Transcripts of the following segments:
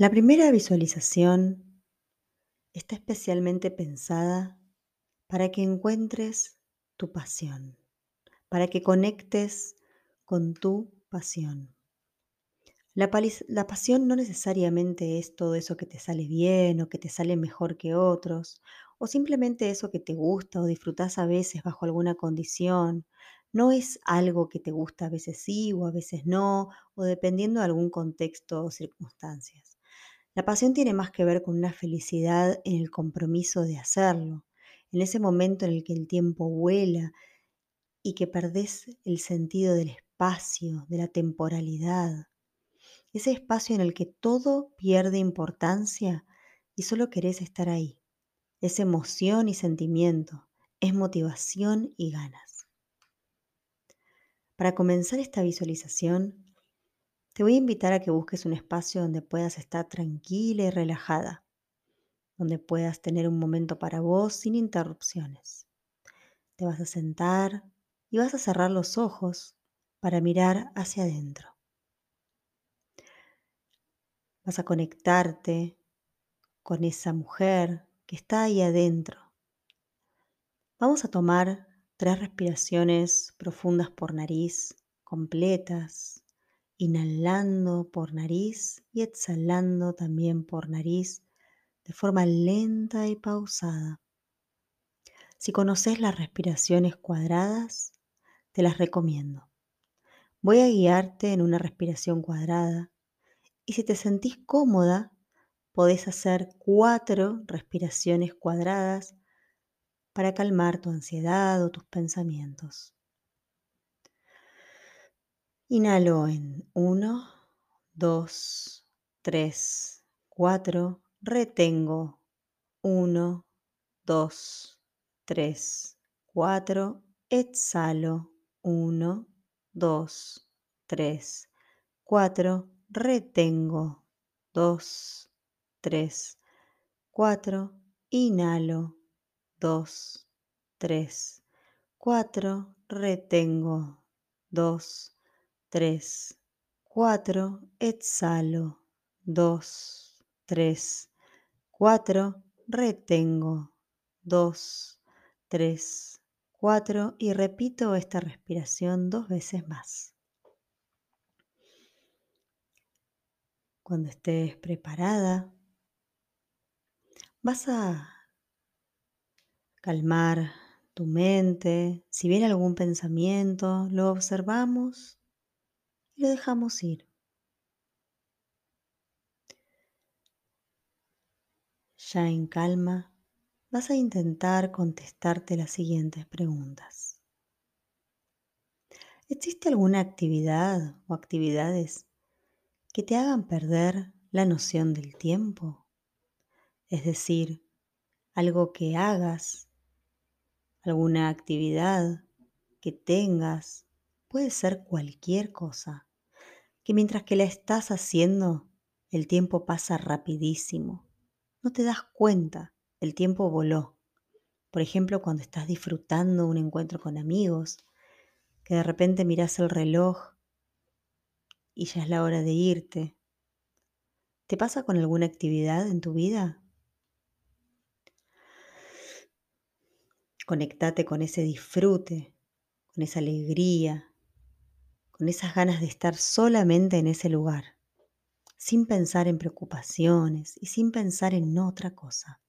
La primera visualización está especialmente pensada para que encuentres tu pasión, para que conectes con tu pasión. La, pasión no necesariamente es todo eso que te sale bien o que te sale mejor que otros, o simplemente eso que te gusta o disfrutas a veces bajo alguna condición. No es algo que te gusta a veces sí o a veces no, o dependiendo de algún contexto o circunstancias. La pasión tiene más que ver con una felicidad en el compromiso de hacerlo, en ese momento en el que el tiempo vuela y que perdés el sentido del espacio, de la temporalidad. Ese espacio en el que todo pierde importancia y solo querés estar ahí. Es emoción y sentimiento, es motivación y ganas. Para comenzar esta visualización, te voy a invitar a que busques un espacio donde puedas estar tranquila y relajada, donde puedas tener un momento para vos sin interrupciones. Te vas a sentar y vas a cerrar los ojos para mirar hacia adentro. Vas a conectarte con esa mujer que está ahí adentro. Vamos a tomar tres respiraciones profundas por nariz, completas, inhalando por nariz y exhalando también por nariz de forma lenta y pausada. Si conoces las respiraciones cuadradas, te las recomiendo. Voy a guiarte en una respiración cuadrada y si te sentís cómoda, podés hacer cuatro respiraciones cuadradas para calmar tu ansiedad o tus pensamientos. Inhalo en 1, 2, 3, 4. Retengo 1, 2, 3, 4. Exhalo 1, 2, 3, 4. Retengo 2, 3, 4. Inhalo 2, 3, 4. Retengo 2, 3, 4, exhalo, 2, 3, 4, retengo, 2, 3, 4 y repito esta respiración dos veces más. Cuando estés preparada, vas a calmar tu mente. Si viene algún pensamiento, lo observamos lo dejamos ir. Ya en calma, vas a intentar contestarte las siguientes preguntas. ¿Existe alguna actividad o actividades que te hagan perder la noción del tiempo? Es decir, algo que hagas, alguna actividad que tengas, puede ser cualquier cosa, que mientras que la estás haciendo, el tiempo pasa rapidísimo. No te das cuenta, el tiempo voló. Por ejemplo, cuando estás disfrutando un encuentro con amigos, que de repente miras el reloj y ya es la hora de irte. ¿Te pasa con alguna actividad en tu vida? Conectate con ese disfrute, con esa alegría, con esas ganas de estar solamente en ese lugar, sin pensar en preocupaciones y sin pensar en otra cosa.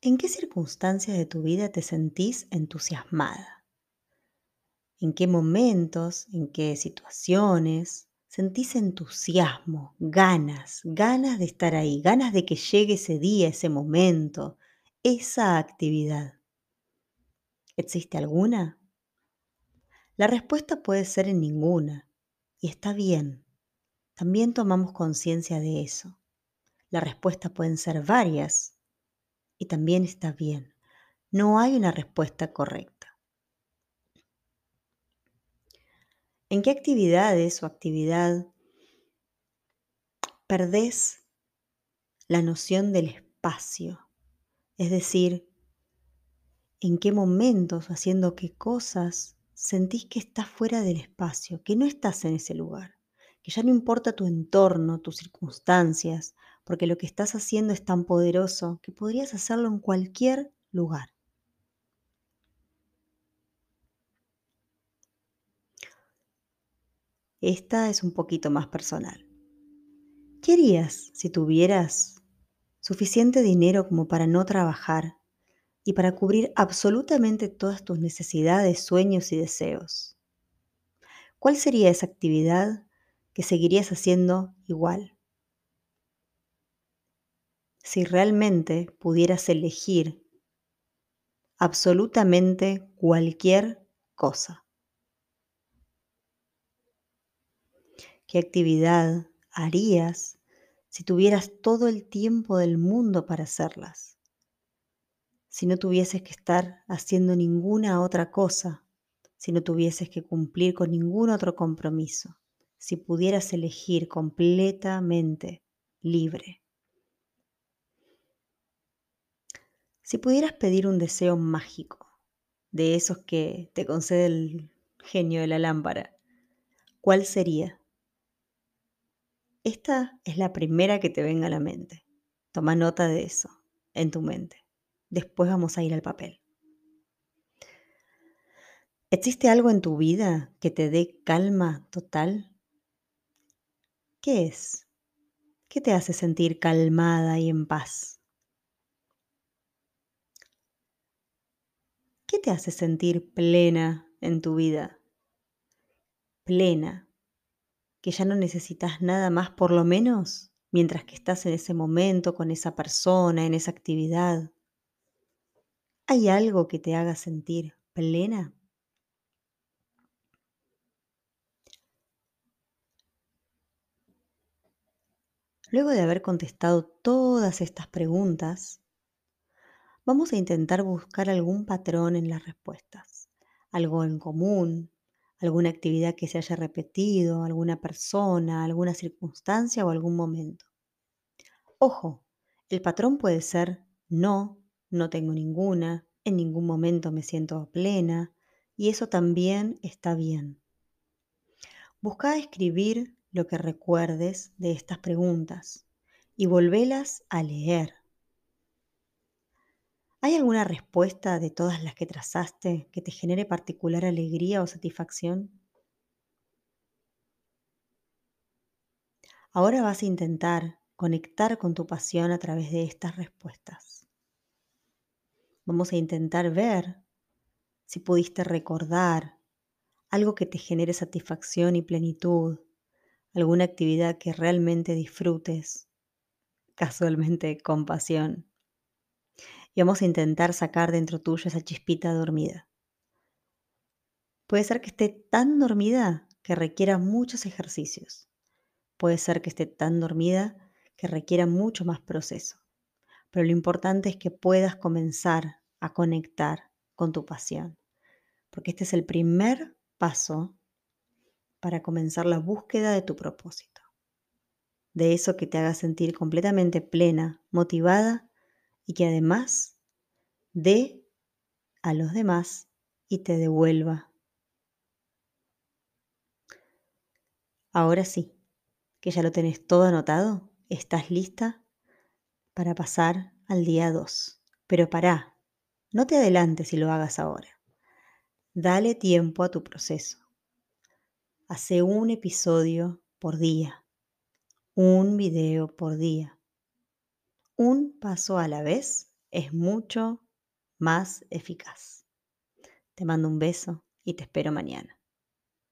¿En qué circunstancias de tu vida te sentís entusiasmada? ¿En qué momentos, en qué situaciones sentís entusiasmo, ganas, ganas de estar ahí, ganas de que llegue ese día, ese momento, esa actividad? ¿Existe alguna? La respuesta puede ser en ninguna, y está bien. También tomamos conciencia de eso. La respuesta pueden ser varias, y también está bien. No hay una respuesta correcta. ¿En qué actividades o actividad perdés la noción del espacio? Es decir, en qué momentos, haciendo qué cosas, sentís que estás fuera del espacio, que no estás en ese lugar, que ya no importa tu entorno, tus circunstancias, porque lo que estás haciendo es tan poderoso que podrías hacerlo en cualquier lugar. Esta es un poquito más personal. ¿Qué harías si tuvieras suficiente dinero como para no trabajar y para cubrir absolutamente todas tus necesidades, sueños y deseos? ¿Cuál sería esa actividad que seguirías haciendo igual? Si realmente pudieras elegir absolutamente cualquier cosa. ¿Qué actividad harías si tuvieras todo el tiempo del mundo para hacerlas? Si no tuvieses que estar haciendo ninguna otra cosa, si no tuvieses que cumplir con ningún otro compromiso, si pudieras elegir completamente libre. Si pudieras pedir un deseo mágico, de esos que te concede el genio de la lámpara, ¿cuál sería? Esta es la primera que te venga a la mente. Toma nota de eso en tu mente. Después vamos a ir al papel. ¿Existe algo en tu vida que te dé calma total? ¿Qué es? ¿Qué te hace sentir calmada y en paz? ¿Qué te hace sentir plena en tu vida? Plena, que ya no necesitas nada más, por lo menos mientras que estás en ese momento con esa persona, en esa actividad. ¿Hay algo que te haga sentir plena? Luego de haber contestado todas estas preguntas, vamos a intentar buscar algún patrón en las respuestas, algo en común, alguna actividad que se haya repetido, alguna persona, alguna circunstancia o algún momento. Ojo, el patrón puede ser no, no tengo ninguna, en ningún momento me siento plena y eso también está bien. Busca escribir lo que recuerdes de estas preguntas y volvelas a leer ¿Hay alguna respuesta de todas las que trazaste que te genere particular alegría o satisfacción? Ahora vas a intentar conectar con tu pasión a través de estas respuestas. Vamos a intentar ver si pudiste recordar algo que te genere satisfacción y plenitud, alguna actividad que realmente disfrutes, casualmente con pasión y vamos a intentar sacar dentro tuyo esa chispita dormida. Puede ser que esté tan dormida que requiera muchos ejercicios. Puede ser que esté tan dormida que requiera mucho más proceso. Pero lo importante es que puedas comenzar a conectar con tu pasión. Porque este es el primer paso para comenzar la búsqueda de tu propósito. De eso que te haga sentir completamente plena, motivada y que además dé a los demás y te devuelva. Ahora sí, que ya lo tenés todo anotado, estás lista para pasar al día 2. Pero pará, no te adelantes si lo hagas ahora. Dale tiempo a tu proceso. Hace un episodio por día, un video por día un paso a la vez es mucho más eficaz. Te mando un beso y te espero mañana.